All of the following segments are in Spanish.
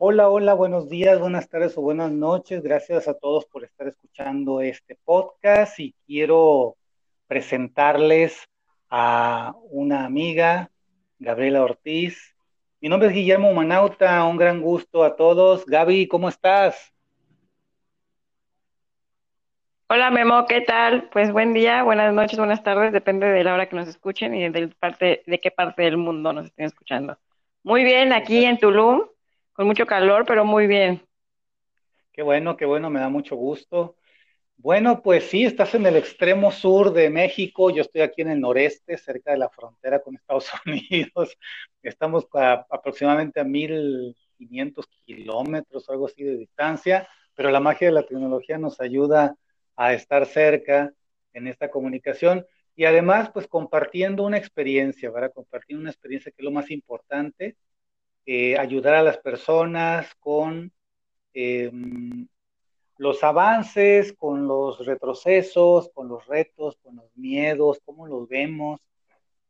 Hola, hola, buenos días, buenas tardes o buenas noches. Gracias a todos por estar escuchando este podcast y quiero presentarles a una amiga, Gabriela Ortiz. Mi nombre es Guillermo Manauta, un gran gusto a todos. Gaby, ¿cómo estás? Hola Memo, ¿qué tal? Pues buen día, buenas noches, buenas tardes, depende de la hora que nos escuchen y de, parte, de qué parte del mundo nos estén escuchando. Muy bien, aquí en Tulum, con mucho calor, pero muy bien. Qué bueno, qué bueno, me da mucho gusto. Bueno, pues sí, estás en el extremo sur de México, yo estoy aquí en el noreste, cerca de la frontera con Estados Unidos. Estamos aproximadamente a 1500 kilómetros, algo así de distancia, pero la magia de la tecnología nos ayuda a estar cerca en esta comunicación y además pues compartiendo una experiencia, ¿verdad? Compartiendo una experiencia que es lo más importante, eh, ayudar a las personas con em, los avances, con los retrocesos, con los retos, con los miedos, cómo los vemos,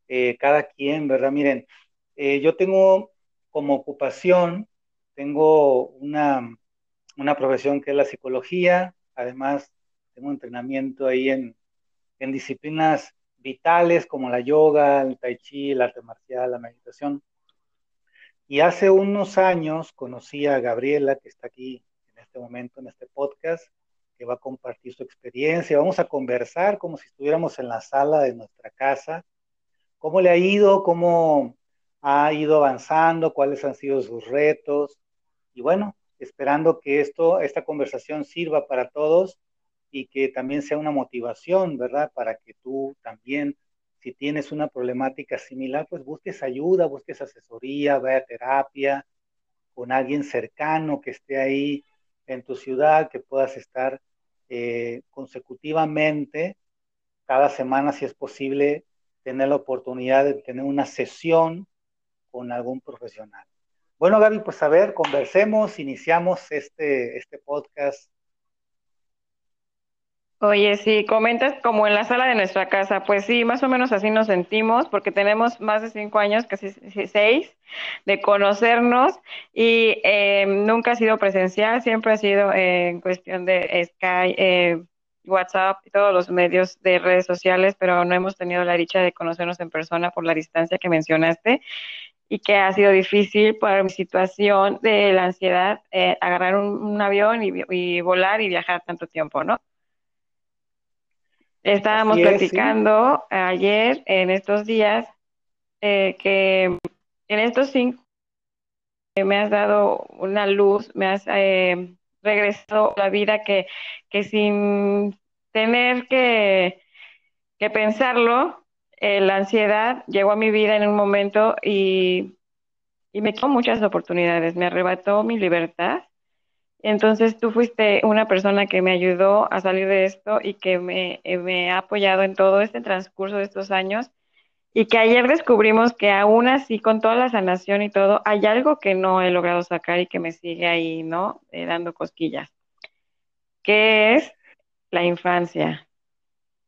eh, cada quien, ¿verdad? Miren, eh, yo tengo como ocupación, tengo una, una profesión que es la psicología, además tengo entrenamiento ahí en, disciplinas vitales como la yoga, el tai chi, el arte marcial, la meditación. Y hace unos años conocí a Gabriela, que está aquí en este momento, en este podcast, que va a compartir su experiencia. Vamos a conversar como si estuviéramos en la sala de nuestra casa. ¿Cómo le ha ido? ¿Cómo ha ido avanzando? ¿Cuáles han sido sus retos? Y bueno, esperando que esto, esta conversación sirva para todos y que también sea una motivación, ¿verdad? Para que tú también, si tienes una problemática similar, pues busques ayuda, busques asesoría, vaya a terapia con alguien cercano que esté ahí en tu ciudad, que puedas estar eh, consecutivamente, cada semana, si es posible, tener la oportunidad de tener una sesión con algún profesional. Bueno, Gaby, pues a ver, conversemos, iniciamos este, este podcast Oye, sí, comentas como en la sala de nuestra casa, pues sí, más o menos así nos sentimos, porque tenemos más de cinco años, casi seis, de conocernos y eh, nunca ha sido presencial, siempre ha sido en cuestión de Skype, eh, WhatsApp y todos los medios de redes sociales, pero no hemos tenido la dicha de conocernos en persona por la distancia que mencionaste y que ha sido difícil por mi situación de la ansiedad, eh, agarrar un, avión y volar y viajar tanto tiempo, ¿no? Estábamos platicando ayer, en estos días, eh, que en estos cinco me has dado una luz, me has eh, regresado la vida que, que sin tener que, que pensarlo, eh, la ansiedad llegó a mi vida en un momento y, y me quitó muchas oportunidades, me arrebató mi libertad entonces tú fuiste una persona que me ayudó a salir de esto y que me, eh, me, ha apoyado en todo este transcurso de estos años y que ayer descubrimos que aún así, con toda la sanación y todo, hay algo que no he logrado sacar y que me sigue ahí, ¿no? Eh, dando cosquillas, que es la infancia.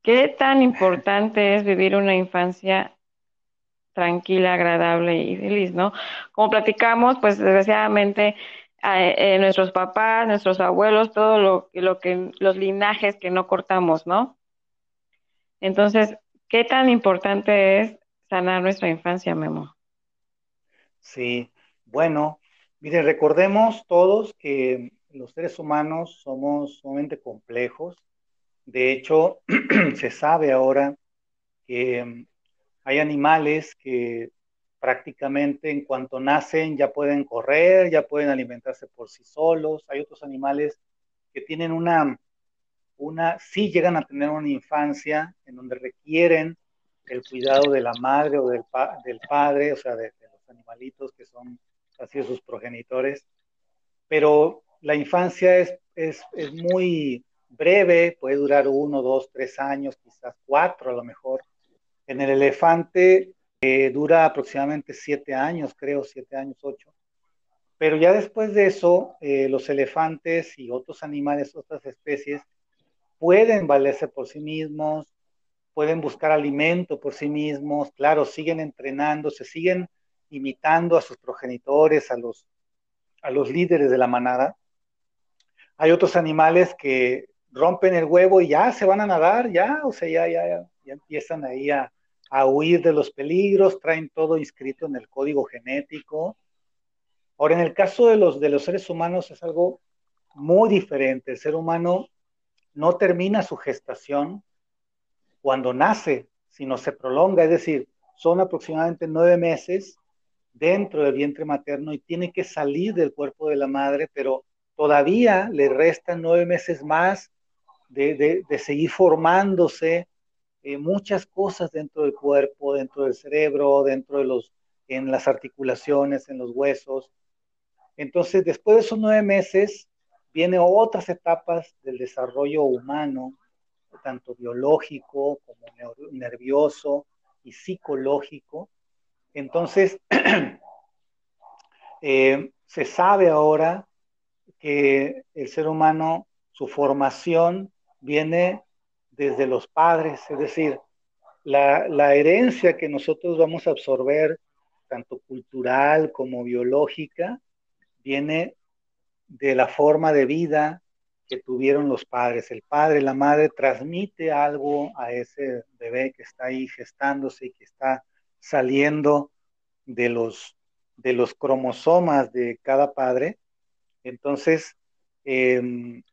¿Qué tan importante es vivir una infancia tranquila, agradable y feliz, ¿no? Como platicamos, pues desgraciadamente eh, nuestros papás, nuestros abuelos, todo lo, lo que, los linajes que no cortamos, ¿no? Entonces, ¿qué tan importante es sanar nuestra infancia, Memo? Sí, bueno, mire, recordemos todos que los seres humanos somos sumamente complejos. De hecho, se sabe ahora que mm, hay animales que prácticamente en cuanto nacen ya pueden correr, ya pueden alimentarse por sí solos. Hay otros animales que tienen una, una, sí llegan a tener una infancia en donde requieren el cuidado de la madre o del, del padre, o sea, de, los animalitos que son así sus progenitores. Pero la infancia es, es, es muy breve, puede durar uno, dos, tres años, quizás cuatro a lo mejor. En el elefante dura aproximadamente siete años, creo, siete años, ocho. Pero ya después de eso, eh, los elefantes y otros animales, otras especies, pueden valerse por sí mismos, pueden buscar alimento por sí mismos, claro, siguen entrenando, se siguen imitando a sus progenitores, a los, a los líderes de la manada. Hay otros animales que rompen el huevo y ya se van a nadar, ya, o sea, ya, ya, ya empiezan ahí a, a huir de los peligros, traen todo inscrito en el código genético. Ahora, en el caso de los, de los seres humanos es algo muy diferente. El ser humano no termina su gestación cuando nace, sino se prolonga, es decir, son aproximadamente nueve meses dentro del vientre materno y tiene que salir del cuerpo de la madre, pero todavía le restan nueve meses más de, seguir formándose eh, muchas cosas dentro del cuerpo, dentro del cerebro, dentro de los, en las articulaciones, en los huesos. Entonces, después de esos nueve meses, vienen otras etapas del desarrollo humano, tanto biológico como nervioso y psicológico. Entonces, eh, se sabe ahora que el ser humano, su formación viene desde los padres, es decir, la, herencia que nosotros vamos a absorber, tanto cultural como biológica, viene de la forma de vida que tuvieron los padres. El padre, la madre transmite algo a ese bebé que está ahí gestándose y que está saliendo de los, de los cromosomas de cada padre. Entonces, em,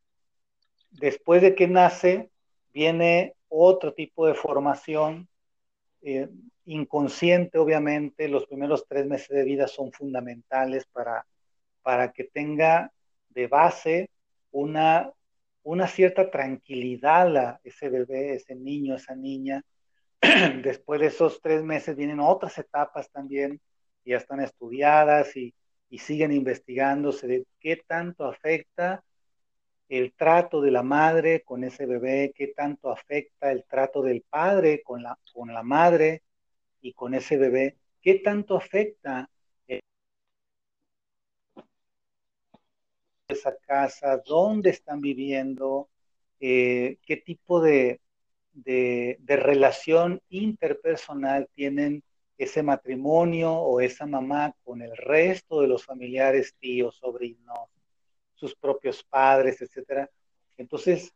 después de que nace, viene otro tipo de formación eh, inconsciente, obviamente. Los primeros tres meses de vida son fundamentales para, para que tenga de base una, una cierta tranquilidad a ese bebé, ese niño, esa niña. Después de esos tres meses vienen otras etapas también, ya están estudiadas y, y siguen investigándose de qué tanto afecta el trato de la madre con ese bebé, qué tanto afecta el trato del padre con la, con la madre y con ese bebé, qué tanto afecta esa casa, dónde están viviendo, eh, qué tipo de, de, relación interpersonal tienen ese matrimonio o esa mamá con el resto de los familiares, tíos, sobrinos, sus propios padres, etcétera. Entonces,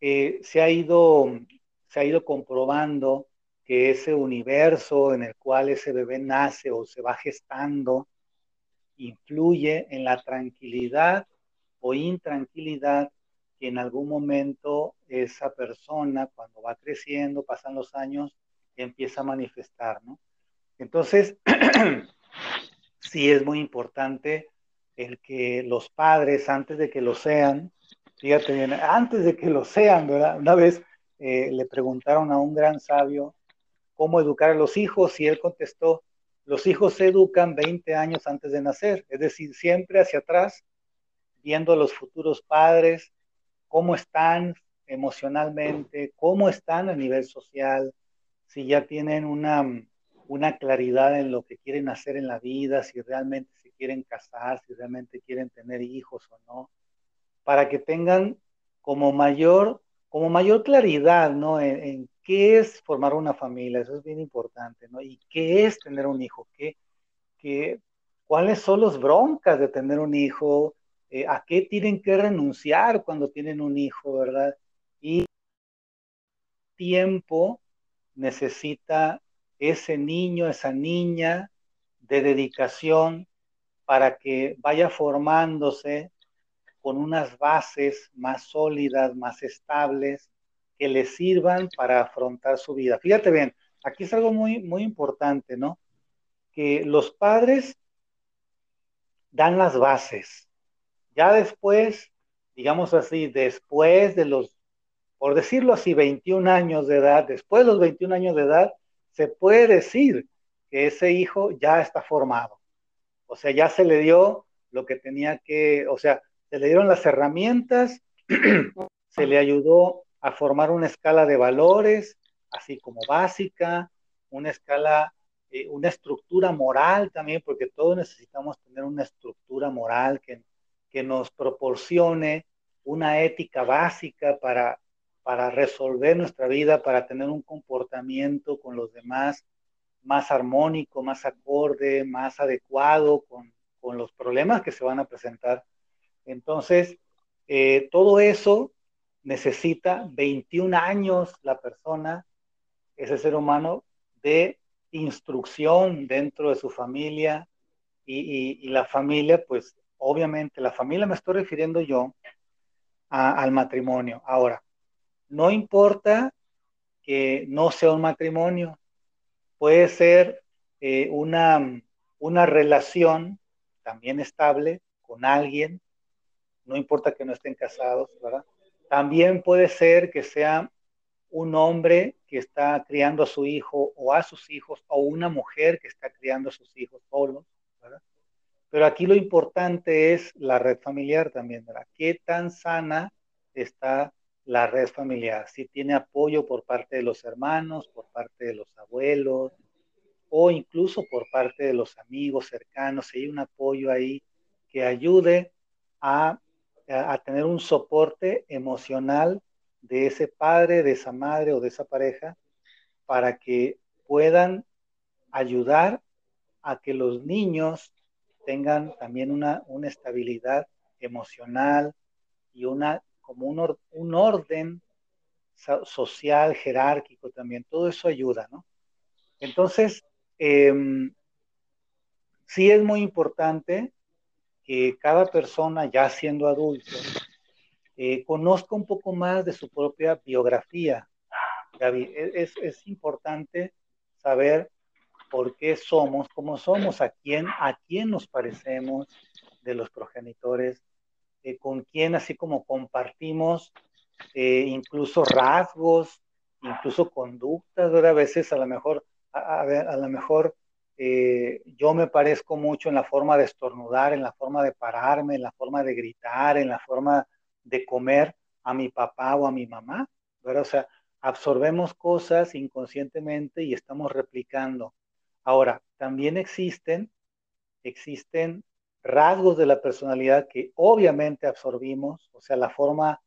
eh, se, ha ido, se ha ido comprobando que ese universo en el cual ese bebé nace o se va gestando influye en la tranquilidad o intranquilidad que en algún momento esa persona, cuando va creciendo, pasan los años, empieza a manifestar, ¿no? Entonces, sí es muy importante el que los padres, antes de que lo sean, fíjate bien, antes de que lo sean, ¿verdad? Una vez eh, le preguntaron a un gran sabio cómo educar a los hijos y él contestó, los hijos se educan 20 años antes de nacer, es decir, siempre hacia atrás viendo a los futuros padres, cómo están emocionalmente, cómo están a nivel social, si ya tienen una, una claridad en lo que quieren hacer en la vida, si realmente quieren casar, si realmente quieren tener hijos o no, para que tengan como mayor, como mayor claridad, ¿no? En, qué es formar una familia, eso es bien importante, ¿no? Y qué es tener un hijo, qué, qué, cuáles son las broncas de tener un hijo, eh, a qué tienen que renunciar cuando tienen un hijo, ¿verdad? Y tiempo necesita ese niño, esa niña de dedicación para que vaya formándose con unas bases más sólidas, más estables, que le sirvan para afrontar su vida. Fíjate bien, aquí es algo muy, muy importante, ¿no? Que los padres dan las bases, ya después, digamos así, después de los, por decirlo así, 21 años de edad, después de los 21 años de edad, se puede decir que ese hijo ya está formado. O sea, ya se le dio lo que tenía que, o sea, se le dieron las herramientas, se le ayudó a formar una escala de valores, así como básica, una escala, eh, una estructura moral también, porque todos necesitamos tener una estructura moral que que nos proporcione una ética básica para, para resolver nuestra vida, para tener un comportamiento con los demás más armónico, más acorde, más adecuado con, con los problemas que se van a presentar. Entonces, eh, todo eso necesita 21 años la persona, ese ser humano, de instrucción dentro de su familia y, la familia, pues obviamente la familia me estoy refiriendo yo al matrimonio. Ahora, no importa que no sea un matrimonio, puede ser eh, una, una relación también estable con alguien, no importa que no estén casados, ¿verdad? También puede ser que sea un hombre que está criando a su hijo o a sus hijos, o una mujer que está criando a sus hijos solos, ¿verdad? Pero aquí lo importante es la red familiar también, ¿verdad? ¿Qué tan sana está la red familiar? Si tiene apoyo por parte de los hermanos, por parte de los abuelos, o incluso por parte de los amigos cercanos, si hay un apoyo ahí que ayude a, a tener un soporte emocional de ese padre, de esa madre o de esa pareja para que puedan ayudar a que los niños tengan también una, una estabilidad emocional y una, como un, un orden social, jerárquico también. Todo eso ayuda, ¿no? Entonces, em, sí es muy importante que cada persona, ya siendo adulto, eh, conozca un poco más de su propia biografía. Gaby, e-, es, es, importante saber por qué somos, cómo somos, a quién, a quién nos parecemos de los progenitores, eh, con quién así como compartimos eh, incluso rasgos, incluso conductas, ¿verdad? A veces a lo mejor, a, lo mejor yo me parezco mucho en la forma de estornudar, en la forma de pararme, en la forma de gritar, en la forma de comer a mi papá o a mi mamá, ¿verdad? O sea, absorbemos cosas inconscientemente y estamos replicando. Ahora, también existen, existen rasgos de la personalidad que obviamente absorbimos, o sea, la forma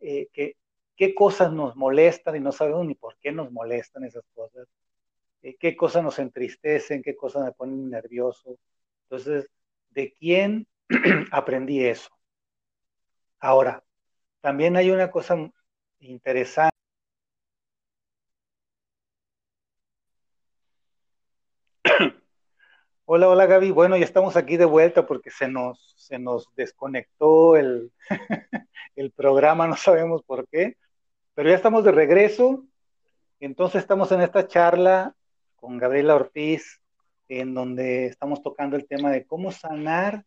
eh, que, qué cosas nos molestan y no sabemos ni por qué nos molestan esas cosas, eh, qué cosas nos entristecen, qué cosas me ponen nervioso. Entonces, ¿de quién aprendí eso? Ahora, también hay una cosa interesante. Hola, hola Gaby. Bueno, ya estamos aquí de vuelta porque se nos, se nos desconectó el, el programa, no sabemos por qué, pero ya estamos de regreso. Entonces estamos en esta charla con Gabriela Ortiz, en donde estamos tocando el tema de cómo sanar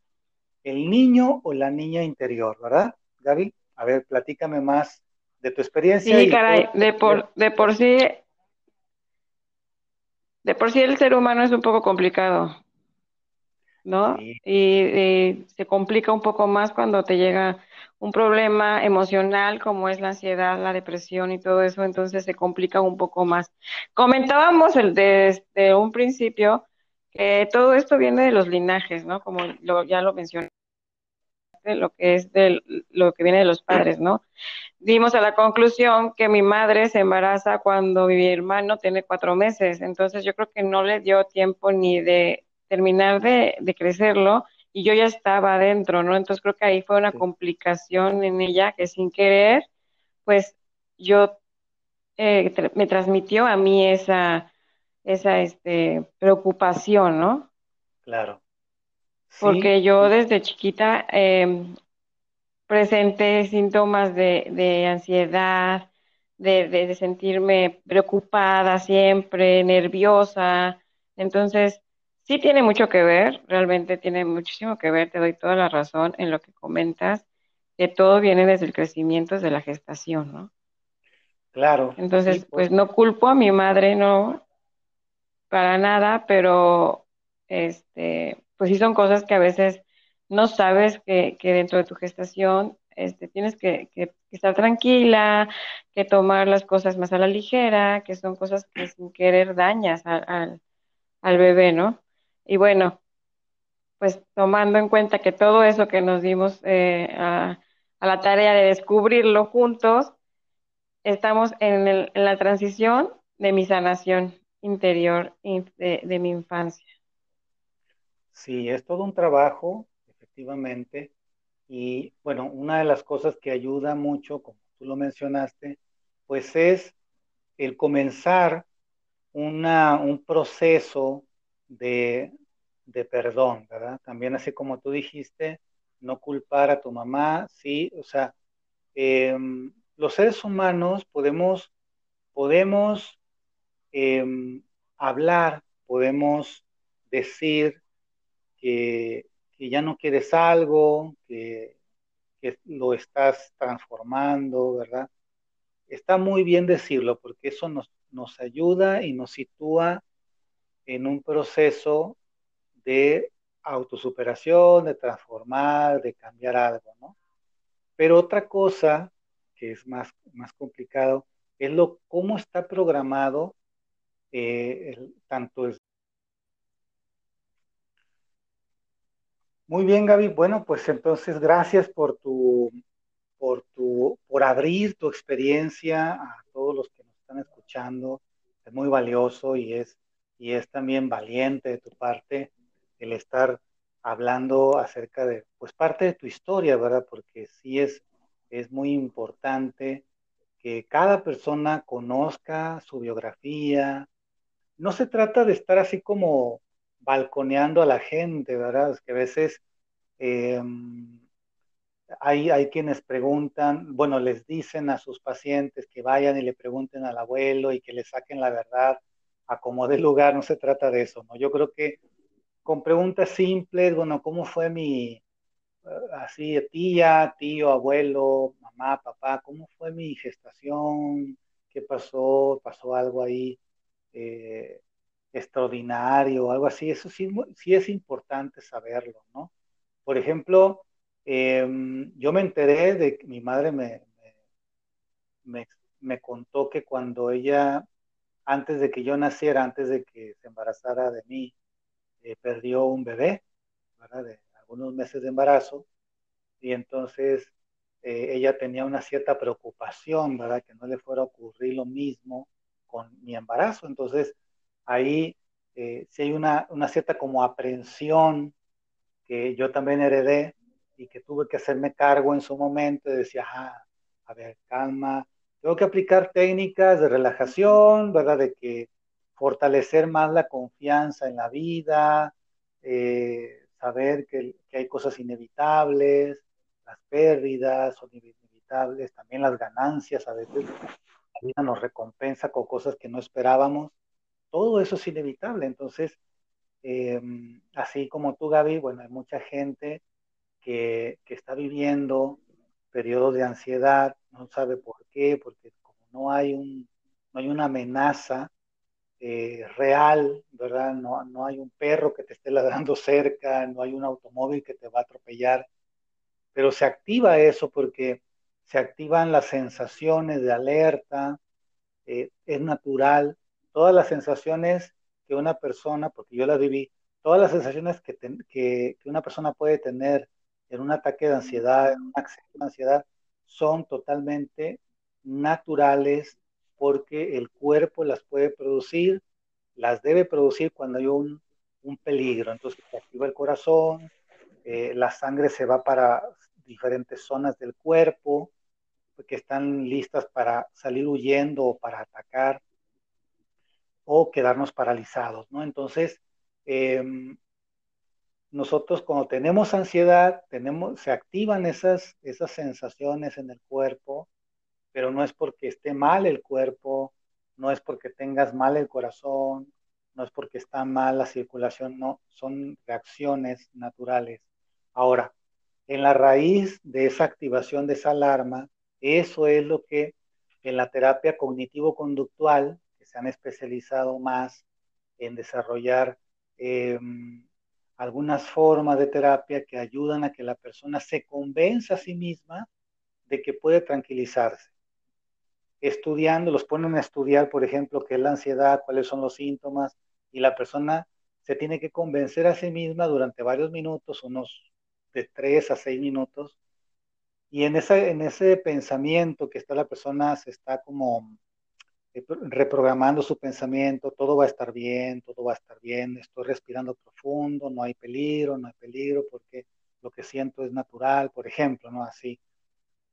el niño o la niña interior, ¿verdad? Gaby, a ver, platícame más de tu experiencia. Sí, caray, de por, de por sí, de por sí el ser humano es un poco complicado, ¿no? Y, se complica un poco más cuando te llega un problema emocional como es la ansiedad, la depresión y todo eso, entonces se complica un poco más. Comentábamos el desde un principio que todo esto viene de los linajes, ¿no? Como lo, ya lo mencioné lo que es de lo que viene de los padres, ¿no? Dimos a la conclusión que mi madre se embaraza cuando mi hermano tiene cuatro meses, entonces yo creo que no le dio tiempo ni de terminar de, crecerlo y yo ya estaba adentro, ¿no? Entonces creo que ahí fue una complicación en ella que sin querer, pues yo eh, me transmitió a mí esa, esa este, preocupación, ¿no? Claro. Porque yo desde chiquita eh, presenté síntomas de, de ansiedad, de, de, sentirme preocupada siempre, nerviosa. Entonces, sí tiene mucho que ver, realmente tiene muchísimo que ver, te doy toda la razón en lo que comentas, que todo viene desde el crecimiento, desde la gestación, ¿no? Claro. Entonces, pues, pues no culpo a mi madre, no, para nada, pero este, pues sí son cosas que a veces no sabes que, dentro de tu gestación este, tienes que, estar tranquila, que tomar las cosas más a la ligera, que son cosas que sin querer dañas al bebé, ¿no? Y bueno, pues tomando en cuenta que todo eso que nos dimos eh, a, la tarea de descubrirlo juntos, estamos en, la transición de mi sanación interior de mi infancia. Sí, es todo un trabajo, efectivamente. Y bueno, una de las cosas que ayuda mucho, como tú lo mencionaste, pues es el comenzar una, un proceso de, de perdón, ¿verdad? También así como tú dijiste, no culpar a tu mamá, sí, o sea, em, los seres humanos podemos, podemos em, hablar, podemos decir que, que, ya no quieres algo, que, que lo estás transformando, ¿verdad? Está muy bien decirlo porque eso nos, nos ayuda y nos sitúa en un proceso de autosuperación, de transformar, de cambiar algo, ¿no? Pero otra cosa que es más, más complicado es lo, cómo está programado eh, el, tanto es Muy bien, Gaby. Bueno, pues entonces gracias por tu, por tu, por abrir tu experiencia a todos los que nos están escuchando. Es muy valioso y es, y es también valiente de tu parte el estar hablando acerca de, pues parte de tu historia, ¿verdad? Porque sí es, es muy importante que cada persona conozca su biografía. No se trata de estar así como balconeando a la gente, ¿verdad? Es que a veces eh, hay, hay quienes preguntan, bueno, les dicen a sus pacientes que vayan y le pregunten al abuelo y que le saquen la verdad a como de lugar, no se trata de eso, ¿no? Yo creo que con preguntas simples, bueno, ¿cómo fue mi, eh, así, tía, tío, abuelo, mamá, papá, cómo fue mi gestación? ¿Qué pasó? ¿Pasó algo ahí eh, extraordinario, algo así? Eso sí, sí es importante saberlo, ¿no? Por ejemplo, eh, yo me enteré de que mi madre me, me, me, contó que cuando ella, antes de que yo naciera, antes de que se embarazara de mí, eh, perdió un bebé, ¿verdad? De algunos meses de embarazo, y entonces eh, ella tenía una cierta preocupación, ¿verdad? Que no le fuera a ocurrir lo mismo con mi embarazo. Entonces, ahí eh, sí hay una, una cierta como aprensión que yo también heredé y que tuve que hacerme cargo en su momento y decía, ah, a ver, calma, tengo que aplicar técnicas de relajación, ¿verdad? De que fortalecer más la confianza en la vida, eh, saber que, hay cosas inevitables, las pérdidas son inevitables, también las ganancias, a veces la vida nos recompensa con cosas que no esperábamos, todo eso es inevitable, entonces, eh, así como tú, Gaby, bueno, hay mucha gente que está viviendo periodos de ansiedad, no sabe por qué, porque no hay, un, no hay una amenaza eh, real, ¿verdad? No, no hay un perro que te esté ladrando cerca, no hay un automóvil que te va a atropellar, pero se activa eso porque se activan las sensaciones de alerta, eh, es natural, todas las sensaciones que una persona, porque yo las viví, todas las sensaciones que una persona puede tener en un ataque de ansiedad, en un acceso de ansiedad, son totalmente naturales porque el cuerpo las puede producir, las debe producir cuando hay un, peligro. Entonces se activa el corazón, eh, la sangre se va para diferentes zonas del cuerpo que están listas para salir huyendo o para atacar o quedarnos paralizados, ¿no? Entonces, eh, nosotros cuando tenemos ansiedad, tenemos, se activan esas, esas sensaciones en el cuerpo, pero no es porque esté mal el cuerpo, no es porque tengas mal el corazón, no es porque está mal la circulación, no, son reacciones naturales. Ahora, en la raíz de esa activación de esa alarma, eso es lo que en la terapia cognitivo-conductual, se han especializado más en desarrollar eh, algunas formas de terapia que ayudan a que la persona se convenza a sí misma de que puede tranquilizarse. Estudiando, los ponen a estudiar, por ejemplo, qué es la ansiedad, cuáles son los síntomas, y la persona se tiene que convencer a sí misma durante varios minutos, unos de tres a seis minutos, y en, esa, en ese pensamiento que está la persona se está como reprogramando su pensamiento, todo va a estar bien, todo va a estar bien, estoy respirando profundo, no hay peligro, no hay peligro porque lo que siento es natural, por ejemplo, ¿no? Así.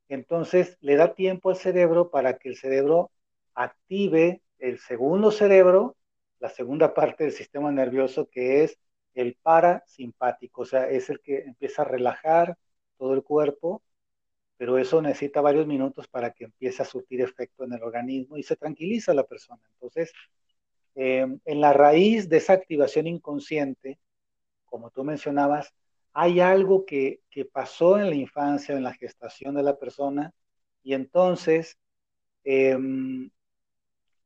Entonces le da tiempo al cerebro para que el cerebro active el segundo cerebro, la segunda parte del sistema nervioso que es el parasimpático, o sea, es el que empieza a relajar todo el cuerpo pero eso necesita varios minutos para que empiece a surtir efecto en el organismo y se tranquiliza la persona. Entonces, em, en la raíz de esa activación inconsciente, como tú mencionabas, hay algo que, pasó en la infancia, en la gestación de la persona, y entonces em,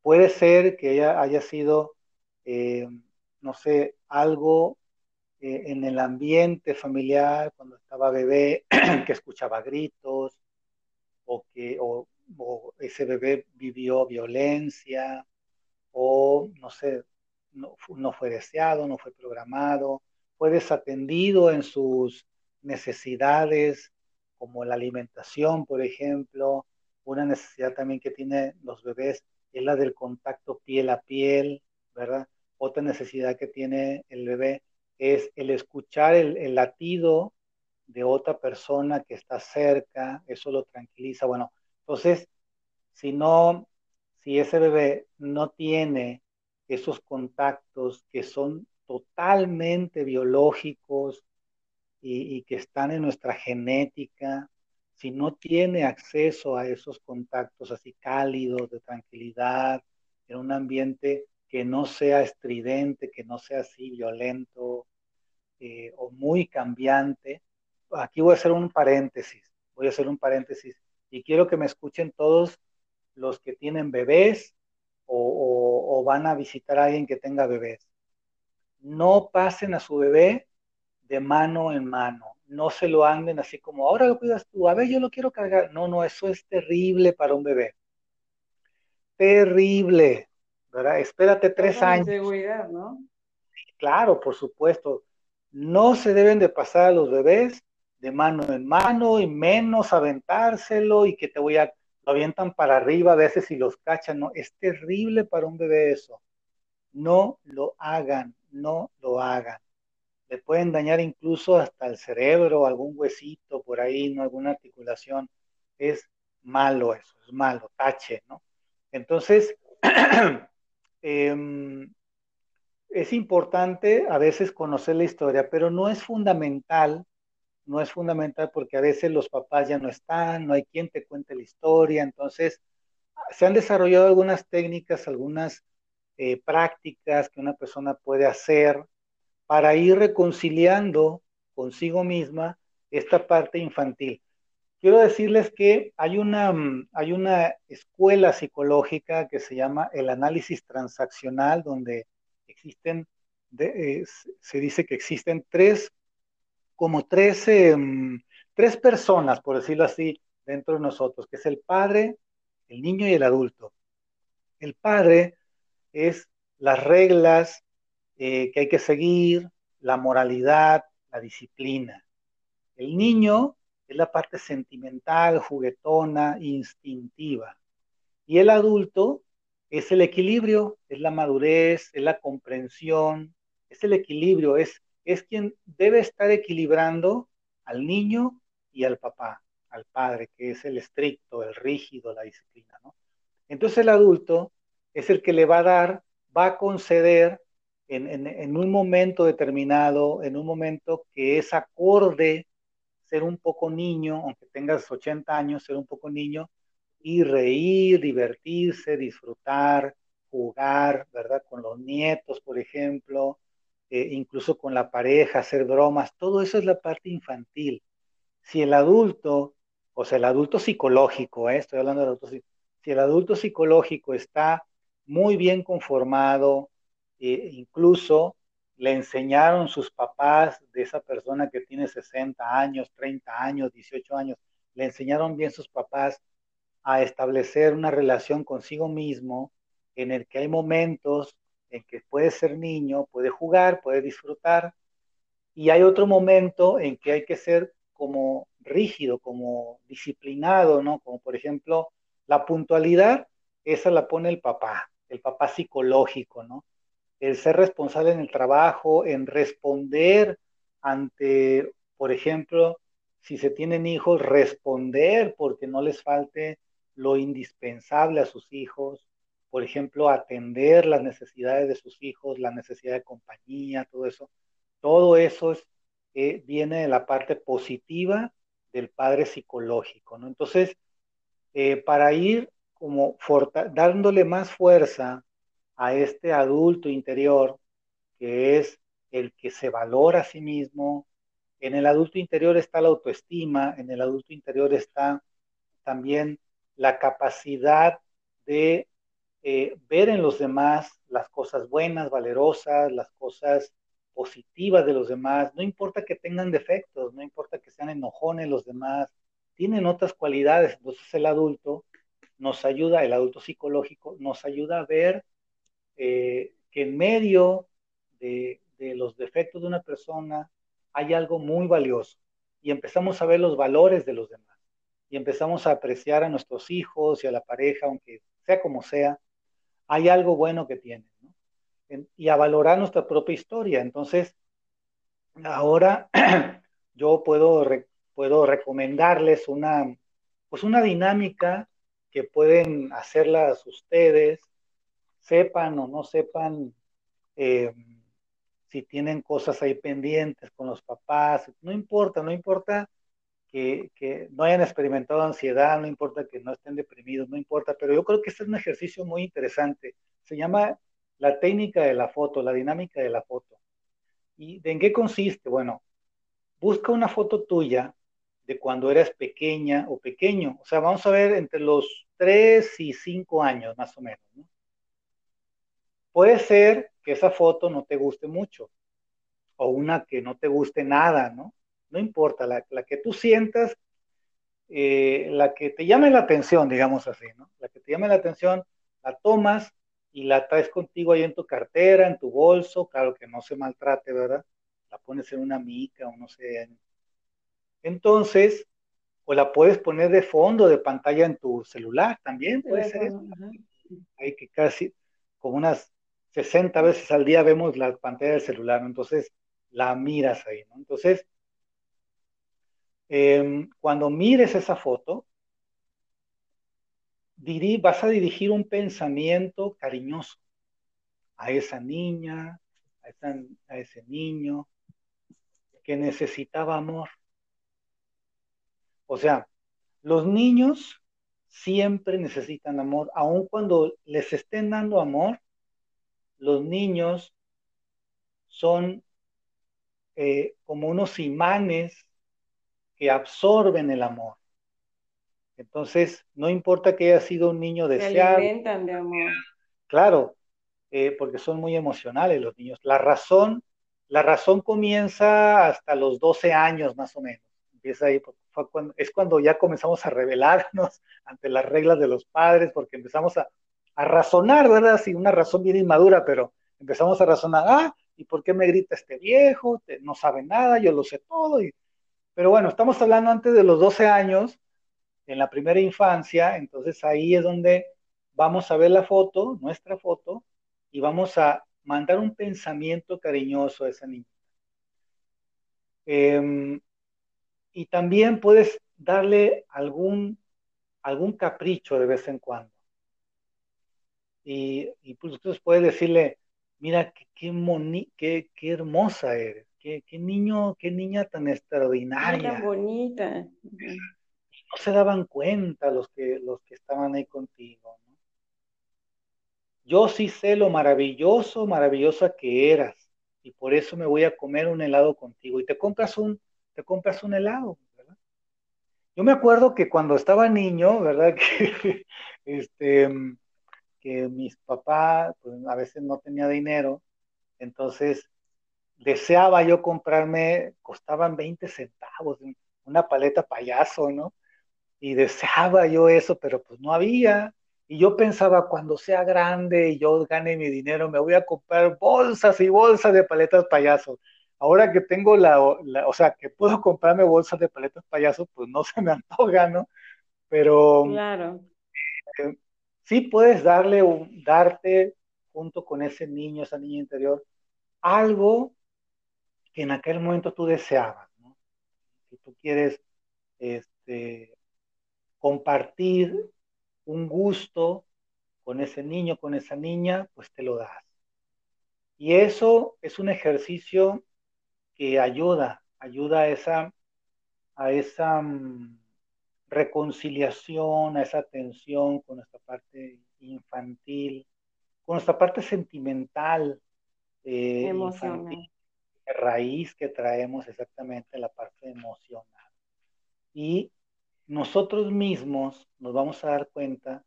puede ser que ella haya sido, em, no sé, algo eh, en el ambiente familiar, cuando estaba bebé, que escuchaba gritos, o que o, ese bebé vivió violencia, o no sé, no, no fue deseado, no fue programado, fue desatendido en sus necesidades, como la alimentación, por ejemplo, una necesidad también que tienen los bebés es la del contacto piel a piel, ¿verdad? Otra necesidad que tiene el bebé es el escuchar el, latido de otra persona que está cerca, eso lo tranquiliza. Bueno, entonces, si no, si ese bebé no tiene esos contactos que son totalmente biológicos y, y, que están en nuestra genética, si no tiene acceso a esos contactos así cálidos, de tranquilidad, en un ambiente que no sea estridente, que no sea así violento, eh, o muy cambiante. Aquí voy a hacer un paréntesis, voy a hacer un paréntesis y quiero que me escuchen todos los que tienen bebés o, van a visitar a alguien que tenga bebés. No pasen a su bebé de mano en mano, no se lo anden así como, ahora lo cuidas tú, a ver, yo lo quiero cargar. No, no, eso es terrible para un bebé. Terrible, ¿verdad? Espérate tres años. Seguridad, ¿no? Claro, por supuesto no se deben de pasar a los bebés de mano en mano y menos aventárselo y que te voy a, lo avientan para arriba a veces y los cachan, no, es terrible para un bebé eso. No lo hagan, no lo hagan. Le pueden dañar incluso hasta el cerebro, algún huesito por ahí, ¿no? alguna articulación. Es malo eso, es malo, tache, ¿no? Entonces, eh, es importante a veces conocer la historia, pero no es fundamental, no es fundamental porque a veces los papás ya no están, no hay quien te cuente la historia, entonces se han desarrollado algunas técnicas, algunas eh, prácticas que una persona puede hacer para ir reconciliando consigo misma esta parte infantil. Quiero decirles que hay una, hay una escuela psicológica que se llama el análisis transaccional, donde existen, eh, se dice que existen tres, como tres, em, tres personas, por decirlo así, dentro de nosotros, que es el padre, el niño y el adulto. El padre es las reglas eh, que hay que seguir, la moralidad, la disciplina. El niño es la parte sentimental, juguetona, instintiva. Y el adulto es el equilibrio, es la madurez, es la comprensión, es el equilibrio, es, es quien debe estar equilibrando al niño y al papá, al padre, que es el estricto, el rígido, la disciplina, ¿no? Entonces el adulto es el que le va a dar, va a conceder en, en un momento determinado, en un momento que es acorde ser un poco niño, aunque tengas 80 años, ser un poco niño, y reír, divertirse, disfrutar, jugar, ¿verdad? Con los nietos, por ejemplo, eh, incluso con la pareja, hacer bromas, todo eso es la parte infantil. Si el adulto, o sea, el adulto psicológico, ¿eh? estoy hablando del adulto, si el adulto psicológico está muy bien conformado, eh, incluso le enseñaron sus papás de esa persona que tiene 60 años, 30 años, 18 años, le enseñaron bien sus papás a establecer una relación consigo mismo en el que hay momentos en que puede ser niño, puede jugar, puede disfrutar, y hay otro momento en que hay que ser como rígido, como disciplinado, ¿no? Como por ejemplo la puntualidad esa la pone el papá, el papá psicológico, ¿no? El ser responsable en el trabajo, en responder ante, por ejemplo, si se tienen hijos, responder porque no les falte lo indispensable a sus hijos, por ejemplo, atender las necesidades de sus hijos, la necesidad de compañía, todo eso. Todo eso es, eh, viene de la parte positiva del padre psicológico, ¿no? Entonces, eh, para ir como dándole más fuerza a este adulto interior, que es el que se valora a sí mismo, en el adulto interior está la autoestima, en el adulto interior está también la capacidad de eh, ver en los demás las cosas buenas, valerosas, las cosas positivas de los demás. No importa que tengan defectos, no importa que sean enojones los demás, tienen otras cualidades. Entonces el adulto nos ayuda, el adulto psicológico nos ayuda a ver eh, que en medio de, de los defectos de una persona hay algo muy valioso y empezamos a ver los valores de los demás y empezamos a apreciar a nuestros hijos y a la pareja, aunque sea como sea, hay algo bueno que tienen, ¿no? y a valorar nuestra propia historia. Entonces, ahora yo puedo, puedo recomendarles una, pues una dinámica que pueden hacerlas ustedes, sepan o no sepan eh, si tienen cosas ahí pendientes con los papás, no importa, no importa que, no hayan experimentado ansiedad, no importa que no estén deprimidos, no importa, pero yo creo que este es un ejercicio muy interesante. Se llama la técnica de la foto, la dinámica de la foto. ¿Y de en qué consiste? Bueno, busca una foto tuya de cuando eras pequeña o pequeño. O sea, vamos a ver entre los 3 y 5 años más o menos. Puede ser que esa foto no te guste mucho o una que no te guste nada, ¿no? No importa, la, que tú sientas, eh, la que te llame la atención, digamos así, ¿no? La que te llame la atención, la tomas y la traes contigo ahí en tu cartera, en tu bolso, claro que no se maltrate, ¿verdad? La pones en una mica o no sé, entonces, o la puedes poner de fondo de pantalla en tu celular también, puede ser Hay que casi, como unas 60 veces al día vemos la pantalla del celular, entonces la miras ahí, ¿no? Entonces, em, cuando mires esa foto, vas a dirigir un pensamiento cariñoso a esa niña, a ese niño que necesitaba amor. O sea, los niños siempre necesitan amor, aun cuando les estén dando amor, los niños son eh, como unos imanes que absorben el amor. Entonces, no importa que haya sido un niño deseado. Se alimentan de amor. Claro, eh, porque son muy emocionales los niños. La razón, la razón comienza hasta los 12 años más o menos. Empieza ahí, es cuando ya comenzamos a rebelarnos ante las reglas de los padres, porque empezamos a, razonar, ¿verdad? Sí, una razón bien inmadura, pero empezamos a razonar, ah, ¿y por qué me grita este viejo? no sabe nada, yo lo sé todo. Y... Pero bueno, estamos hablando antes de los 12 años, en la primera infancia, entonces ahí es donde vamos a ver la foto, nuestra foto, y vamos a mandar un pensamiento cariñoso a esa niña. Em, y también puedes darle algún, algún capricho de vez en cuando. Y, y pues puedes decirle, mira, qué, qué, hermosa eres, qué, qué, niño, qué niña tan extraordinaria. Tan bonita. No se daban cuenta los que, los que estaban ahí contigo. Yo sí sé lo maravilloso, maravillosa que eras, y por eso me voy a comer un helado contigo. Y te compras un, te compras un helado, ¿verdad? Yo me acuerdo que cuando estaba niño, ¿verdad? Que, este, que mis papás, pues a veces no tenía dinero, entonces deseaba yo comprarme, costaban 20 centavos, una paleta payaso, ¿no? Y deseaba yo eso, pero pues no había. Y yo pensaba, cuando sea grande y yo gane mi dinero, me voy a comprar bolsas y bolsas de paletas payasos ahora que tengo la, o sea, que puedo comprarme bolsas de paletas payasos, pues no se me antoja, ¿no? Pero claro. Eh, sí puedes darle, un, darte junto con ese niño, esa niña interior, algo que en aquel momento tú deseabas. ¿no? Si tú quieres este, compartir un gusto con ese niño, con esa niña, pues te lo das. Y eso es un ejercicio que ayuda, ayuda a esa, a esa mm, reconciliación, a esa tensión con nuestra parte infantil, con nuestra parte sentimental, eh, emocional, raíz que traemos exactamente la parte emocional. Y nosotros mismos nos vamos a dar cuenta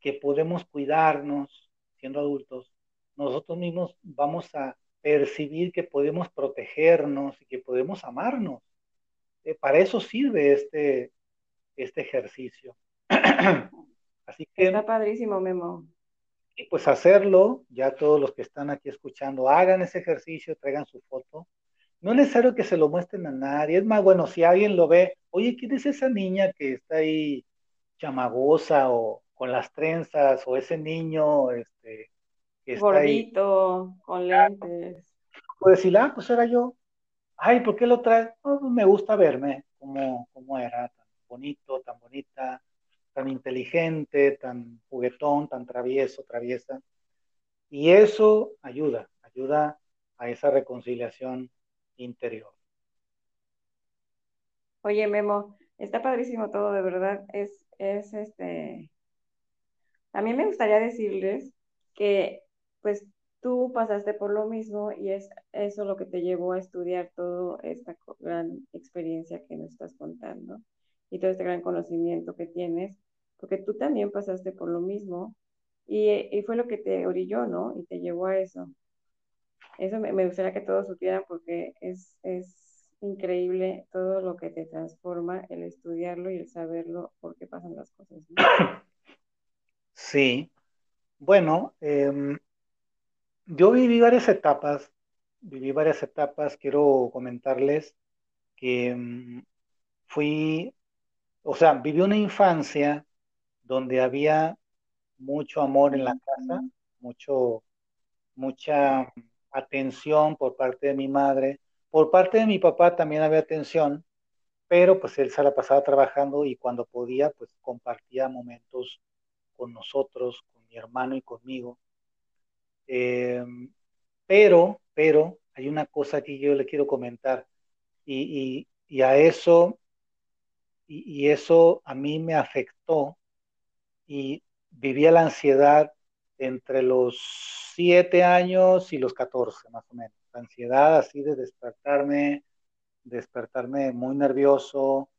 que podemos cuidarnos siendo adultos, nosotros mismos vamos a percibir que podemos protegernos y que podemos amarnos. Eh, para eso sirve este, este ejercicio. Así que... Está padrísimo, Memo. Y pues hacerlo, ya todos los que están aquí escuchando, hagan ese ejercicio, traigan su foto. No es necesario que se lo muestren a nadie. Es más, bueno, si alguien lo ve, oye, ¿quién es esa niña que está ahí chamagosa o con las trenzas o ese niño este, que está Gordito, con lentes? Puedes decir, ah, pues era yo. Ay, ¿por qué lo traes? Pues me gusta verme como, como era, tan bonito, tan bonita, tan inteligente, tan juguetón, tan travieso, traviesa. Y eso ayuda, ayuda a esa reconciliación interior. Oye, Memo, está padrísimo todo, de verdad. Es, es este, también me gustaría decirles que pues tú pasaste por lo mismo y es eso lo que te llevó a estudiar toda esta gran experiencia que nos estás contando y todo este gran conocimiento que tienes, porque tú también pasaste por lo mismo y, fue lo que te orilló, ¿no? Y te llevó a eso. Eso me, gustaría que todos supieran porque es, es increíble todo lo que te transforma el estudiarlo y el saberlo por qué pasan las cosas. Sí, bueno, em, yo viví varias etapas, viví varias etapas, quiero comentarles que em, fui, o sea, viví una infancia donde había mucho amor en la casa, mucho, mucha atención por parte de mi madre, por parte de mi papá también había atención, pero pues él se la pasaba trabajando y cuando podía, pues compartía momentos con nosotros, con mi hermano y conmigo. Eh, pero, pero, hay una cosa que yo le quiero comentar y, a eso, y, eso a mí me afectó y vivía la ansiedad entre los siete años y los catorce, más o menos. La ansiedad así de despertarme, despertarme muy nervioso,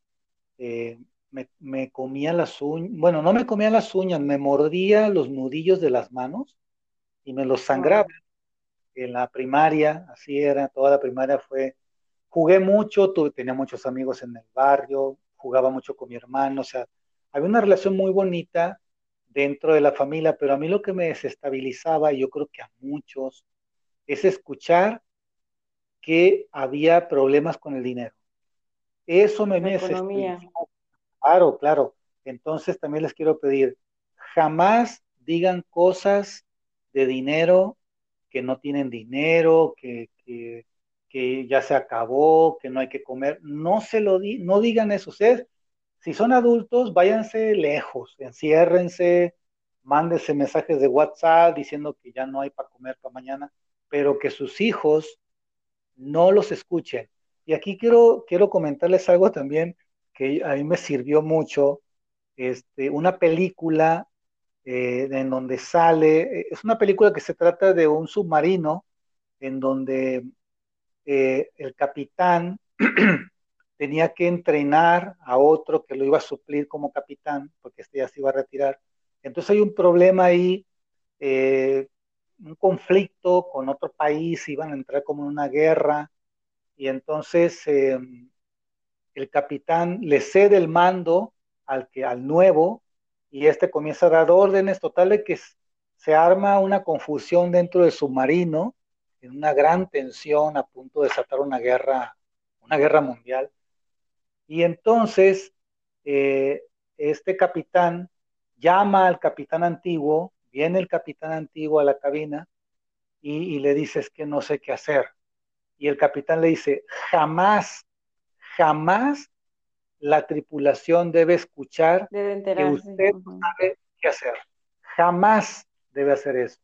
eh, me, comía las uñas, bueno, no me comía las uñas, me mordía los nudillos de las manos y me los sangraba. En la primaria, así era, toda la primaria fue, jugué mucho, tuve, tenía muchos amigos en el barrio, jugaba mucho con mi hermano, o sea, había una relación muy bonita dentro de la familia, pero a mí lo que me desestabilizaba, y yo creo que a muchos, es escuchar que había problemas con el dinero. Eso me, me Claro, claro. Entonces también les quiero pedir, jamás digan cosas de dinero que no tienen dinero, que, ya se acabó, que no hay que comer. No se lo di, no digan eso. Ustedes, si son adultos, váyanse lejos, enciérrense, mándense mensajes de WhatsApp diciendo que ya no hay para comer para mañana, pero que sus hijos no los escuchen. Y aquí quiero, quiero comentarles algo también que a mí me sirvió mucho, este, una película eh, en donde sale, eh, es una película que se trata de un submarino en donde eh, el capitán tenía que entrenar a otro que lo iba a suplir como capitán, porque este ya se iba a retirar. Entonces hay un problema ahí, un conflicto con otro país, iban a entrar como en una guerra, y entonces em, el capitán le cede el mando al, que, al nuevo y este comienza a dar órdenes totales que se arma una confusión dentro del submarino, en una gran tensión a punto de desatar una guerra, una guerra mundial. Y entonces eh, este capitán llama al capitán antiguo, viene el capitán antiguo a la cabina y, le dice es que no sé qué hacer. Y el capitán le dice, jamás, jamás la tripulación debe escuchar que usted no sabe qué hacer. Jamás debe hacer eso.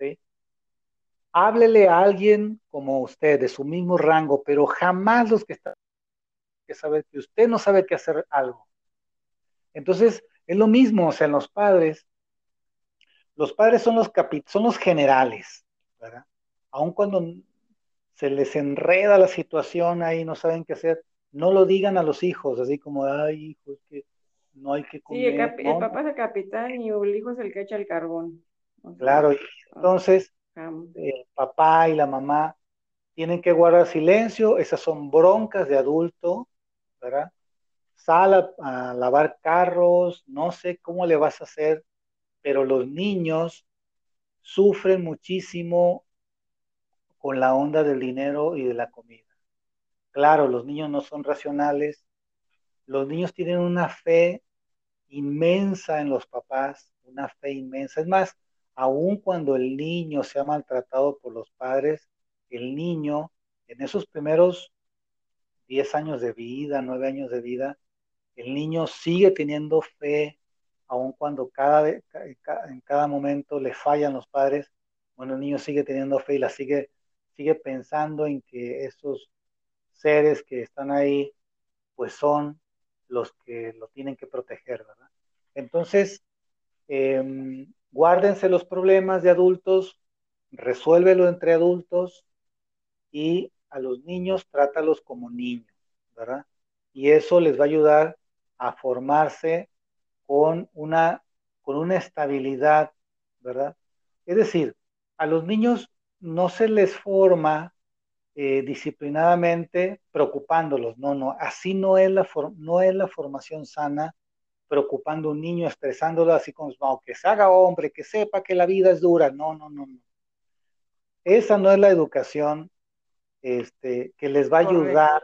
¿sí? Háblele a alguien como usted, de su mismo rango, pero jamás los que están que saber que usted no sabe qué hacer algo. Entonces, es lo mismo, o sea, en los padres, los padres son los, son los generales, ¿verdad? Aun cuando se les enreda la situación ahí, no saben qué hacer, no lo digan a los hijos, así como, ay, hijo, es que no hay que comer. Sí, el, papá es el capitán y el hijo es el que echa el carbón. claro, y entonces el papá y la mamá tienen que guardar silencio, esas son broncas de adulto, ¿verdad? Sal a, lavar carros, no sé cómo le vas a hacer, pero los niños sufren muchísimo con la onda del dinero y de la comida. Claro, los niños no son racionales, los niños tienen una fe inmensa en los papás, una fe inmensa. Es más, aun cuando el niño se ha maltratado por los padres, el niño en esos primeros 10 años de vida, 9 años de vida, el niño sigue teniendo fe, aun cuando cada, en cada momento le fallan los padres, bueno, el niño sigue teniendo fe y la sigue, sigue pensando en que esos seres que están ahí, pues son los que lo tienen que proteger, ¿verdad? Entonces, em, guárdense los problemas de adultos, resuélvelo entre adultos y a los niños trátalos como niños, ¿verdad? Y eso les va a ayudar a formarse con una, con una estabilidad, ¿verdad? Es decir, a los niños no se les forma eh, disciplinadamente preocupándolos, no, no, así no es, la no es la formación sana preocupando a un niño, estresándolo así como, no, que se haga hombre, que sepa que la vida es dura, no, no, no, no. Esa no es la educación este, que les va a ayudar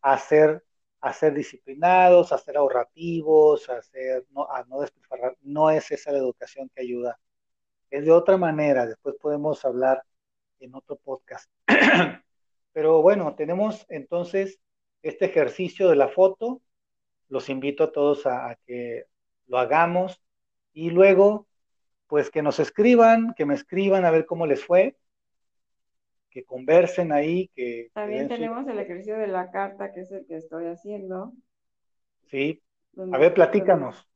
a ser, a ser disciplinados, a ser ahorrativos, a, ser, no, a no despilfarrar. No es esa la educación que ayuda. Es de otra manera. Después podemos hablar en otro podcast. Pero bueno, tenemos entonces este ejercicio de la foto. Los invito a todos a, a que lo hagamos y luego, pues que nos escriban, que me escriban a ver cómo les fue que conversen ahí, que... También tenemos el ejercicio de la carta, que es el que estoy haciendo. Sí. A ver, platícanos.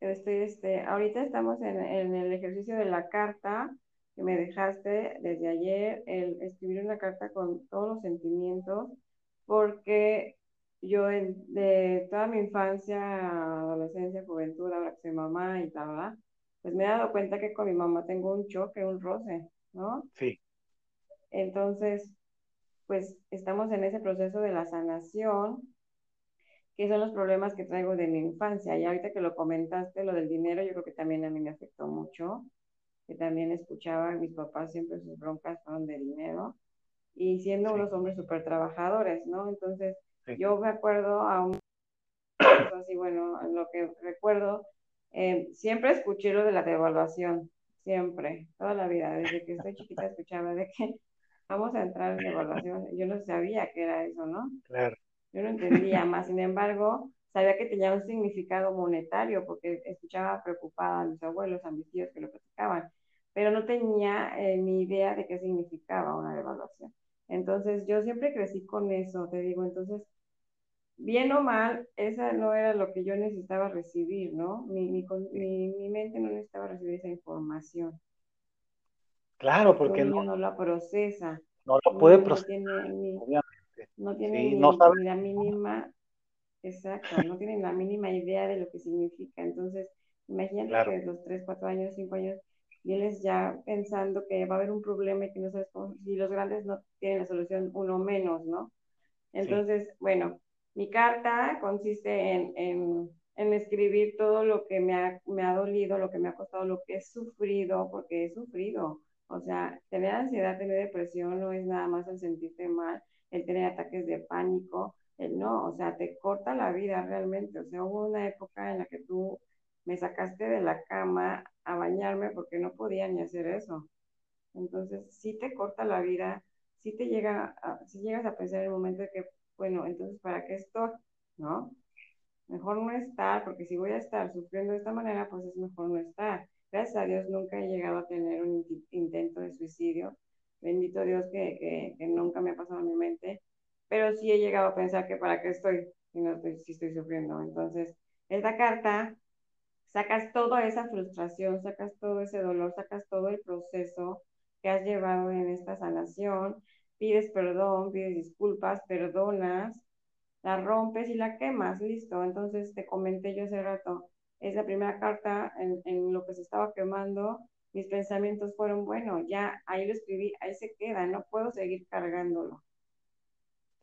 Estoy, este, ahorita estamos en, el ejercicio de la carta que me dejaste desde ayer, el escribir una carta con todos los sentimientos, porque yo de toda mi infancia, adolescencia, juventud, ahora que soy mamá y tal, pues me he dado cuenta que con mi mamá tengo un choque, un roce. ¿No? Sí. Entonces, pues estamos en ese proceso de la sanación, que son los problemas que traigo de mi infancia. Y ahorita que lo comentaste, lo del dinero, yo creo que también a mí me afectó mucho, que también escuchaba a mis papás siempre sus broncas fueron de dinero, y siendo unos hombres súper trabajadores, ¿no? Entonces, yo me acuerdo a un... Así, bueno, lo que recuerdo, eh, siempre escuché lo de la devaluación, siempre, toda la vida, desde que estoy chiquita escuchaba de que vamos a entrar en evaluación. Yo no sabía qué era eso, ¿no? Claro. Yo no entendía más, sin embargo, sabía que tenía un significado monetario porque escuchaba preocupada a mis abuelos, a mis tíos que lo platicaban, pero no tenía eh, ni idea de qué significaba una devaluación. Entonces, yo siempre crecí con eso, te digo, entonces bien o mal, esa no era lo que yo necesitaba recibir, ¿no? Mi, mi, mi, mente no necesitaba recibir esa información. Claro, porque no, no la procesa. No lo puede procesar, no tiene ni, obviamente. No tiene ni, ni, la mínima, exacto, no tiene la mínima idea de lo que significa. Entonces, imagínate que los 3, 4 años, 5 años, vienes ya pensando que va a haber un problema y que no sabes cómo, si los grandes no tienen la solución, uno menos, ¿no? Entonces, bueno, mi carta consiste en, escribir todo lo que me ha, me ha, dolido, lo que me ha costado, lo que he sufrido, porque he sufrido. O sea, tener ansiedad, tener depresión no es nada más el sentirte mal, el tener ataques de pánico, el no, o sea, te corta la vida realmente. O sea, hubo una época en la que tú me sacaste de la cama a bañarme porque no podía ni hacer eso. Entonces, sí te corta la vida, sí te llega, a, si llegas a pensar en el momento de que, bueno, entonces, ¿para qué estoy? ¿No? Mejor no estar, porque si voy a estar sufriendo de esta manera, pues es mejor no estar. Gracias a Dios nunca he llegado a tener un intento de suicidio. Bendito Dios que, que, nunca me ha pasado en mi mente. Pero sí he llegado a pensar que para qué estoy si no estoy, si estoy sufriendo. Entonces, esta carta sacas toda esa frustración, sacas todo ese dolor, sacas todo el proceso que has llevado en esta sanación, pides perdón, pides disculpas, perdonas, la rompes y la quemas, listo. Entonces te comenté yo hace rato, es la primera carta en, en lo que se estaba quemando, mis pensamientos fueron, bueno, ya ahí lo escribí, ahí se queda, no puedo seguir cargándolo.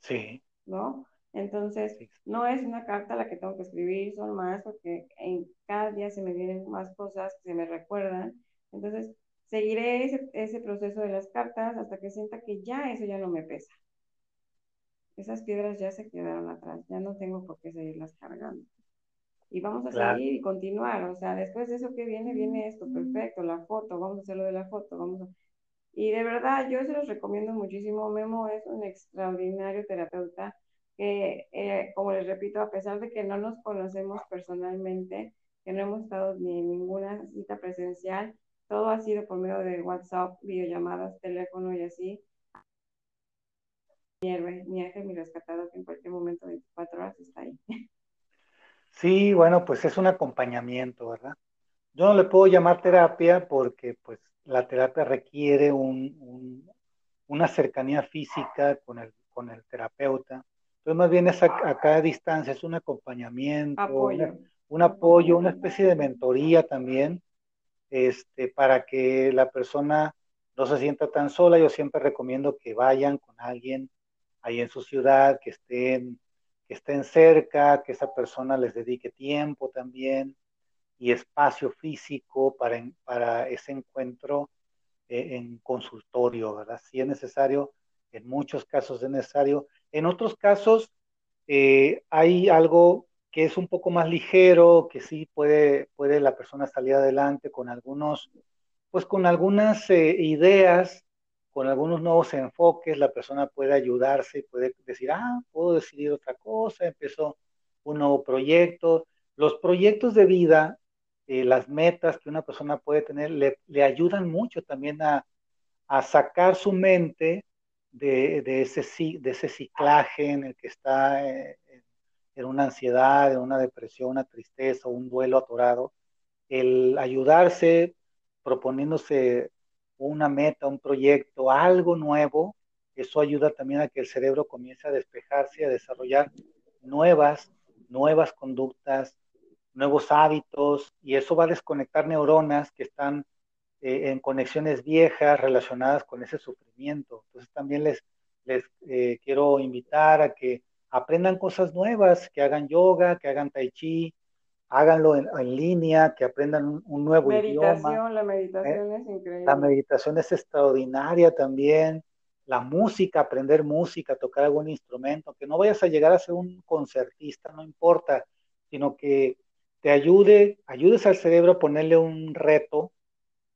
Sí. ¿No? Entonces, no es una carta la que tengo que escribir, son más porque en cada día se me vienen más cosas que se me recuerdan. Entonces, seguiré ese, ese proceso de las cartas hasta que sienta que ya eso ya no me pesa. Esas piedras ya se quedaron atrás, ya no tengo por qué seguirlas cargando. Y vamos a seguir y continuar, o sea, después de eso que viene, viene esto, perfecto, la foto, vamos a hacer lo de la foto, vamos a... Y de verdad, yo se los recomiendo muchísimo. Memo es un extraordinario terapeuta que, eh, como les repito, a pesar de que no nos conocemos personalmente, que no hemos estado ni en ninguna cita presencial, todo ha sido por medio de WhatsApp, videollamadas, teléfono y así. Mi héroe, mi ángel, mi rescatado, que en cualquier momento, 24 horas, está ahí. Sí, bueno, pues es un acompañamiento, ¿verdad? Yo no le puedo llamar terapia porque pues la terapia requiere un, una cercanía física con el, con el terapeuta entonces, más bien es a, cada distancia, es un acompañamiento, un apoyo, una especie de mentoría también, este, para que la persona no se sienta tan sola. Yo siempre recomiendo que vayan con alguien ahí en su ciudad, que estén, que estén cerca, que esa persona les dedique tiempo también y espacio físico para, para ese encuentro eh, en consultorio, ¿verdad? Si es necesario, en muchos casos es necesario en otros casos eh, hay algo que es un poco más ligero, que sí puede, puede la persona salir adelante con algunos, pues con algunas eh, ideas, con algunos nuevos enfoques, la persona puede ayudarse puede decir, ah, puedo decidir otra cosa, empezó un nuevo proyecto. Los proyectos de vida, eh, las metas que una persona puede tener, le, le ayudan mucho también a, a sacar su mente de, de, ese, de ese ciclaje en el que está eh, en una ansiedad, en una depresión, una tristeza, un duelo atorado, el ayudarse proponiéndose una meta, un proyecto, algo nuevo, eso ayuda también a que el cerebro comience a despejarse, a desarrollar nuevas, nuevas conductas, nuevos hábitos, y eso va a desconectar neuronas que están eh, en conexiones viejas relacionadas con ese sufrimiento. Entonces también les, les eh, quiero invitar a que aprendan cosas nuevas, que hagan yoga, que hagan tai chi, háganlo en, línea, que aprendan un, nuevo idioma. La meditación ¿eh? es increíble. La meditación es extraordinaria también. La música, aprender música, tocar algún instrumento, que no vayas a llegar a ser un concertista, no importa, sino que te ayude, ayudes al cerebro a ponerle un reto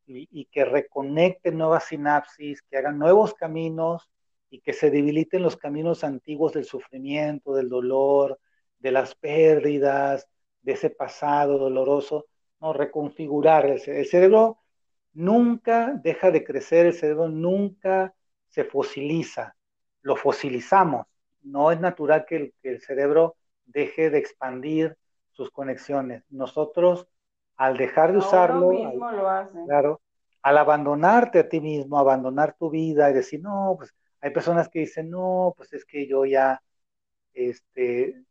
y, que reconecten nuevas sinapsis, que hagan nuevos caminos y que se debiliten los caminos antiguos del sufrimiento, del dolor, de las pérdidas, de ese pasado doloroso, no reconfigurar el, el cerebro nunca deja de crecer, el cerebro nunca se fosiliza, lo fosilizamos. No es natural que el, que el, cerebro deje de expandir sus conexiones. Nosotros al dejar de usarlo, al, claro, al abandonarte a ti mismo, abandonar tu vida y decir, no, pues hay personas que dicen, no, pues es que yo ya, este,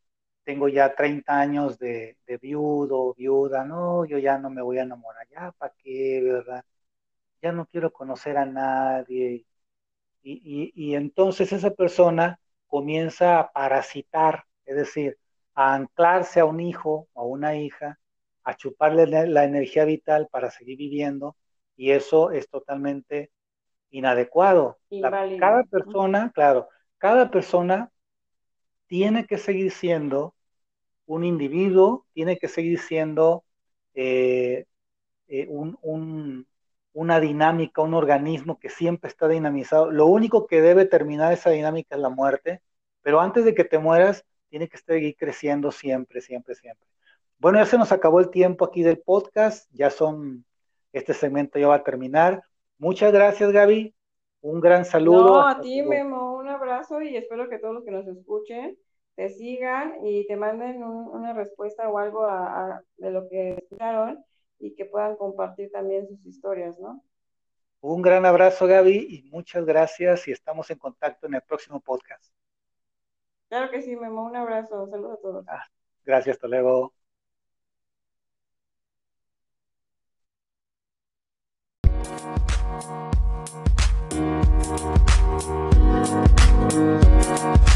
tengo ya 30 años de, de viudo, viuda, no, yo ya no me voy a enamorar, ya, ¿para qué, verdad? Ya no quiero conocer a nadie. Y, y, y entonces esa persona comienza a parasitar, es decir, a anclarse a un hijo o a una hija a chuparle la energía vital para seguir viviendo y eso es totalmente inadecuado. cada persona, claro, cada persona tiene que seguir siendo un individuo, tiene que seguir siendo eh, eh, una dinámica, un organismo que siempre está dinamizado. Lo único que debe terminar esa dinámica es la muerte, pero antes de que te mueras, tiene que seguir creciendo siempre, siempre, siempre. Bueno, ya se nos acabó el tiempo aquí del podcast, ya son, este segmento ya va a terminar. Muchas gracias, Gaby. Un gran saludo. No, a ti, Memo, un abrazo y espero que todos los que nos escuchen te sigan y te manden una respuesta o algo de lo que escucharon y que puedan compartir también sus historias, ¿no? Un gran abrazo, Gaby, y muchas gracias y estamos en contacto en el próximo podcast. Claro que sí, Memo, un abrazo, saludos a todos. Ah, gracias, hasta luego. Thank you.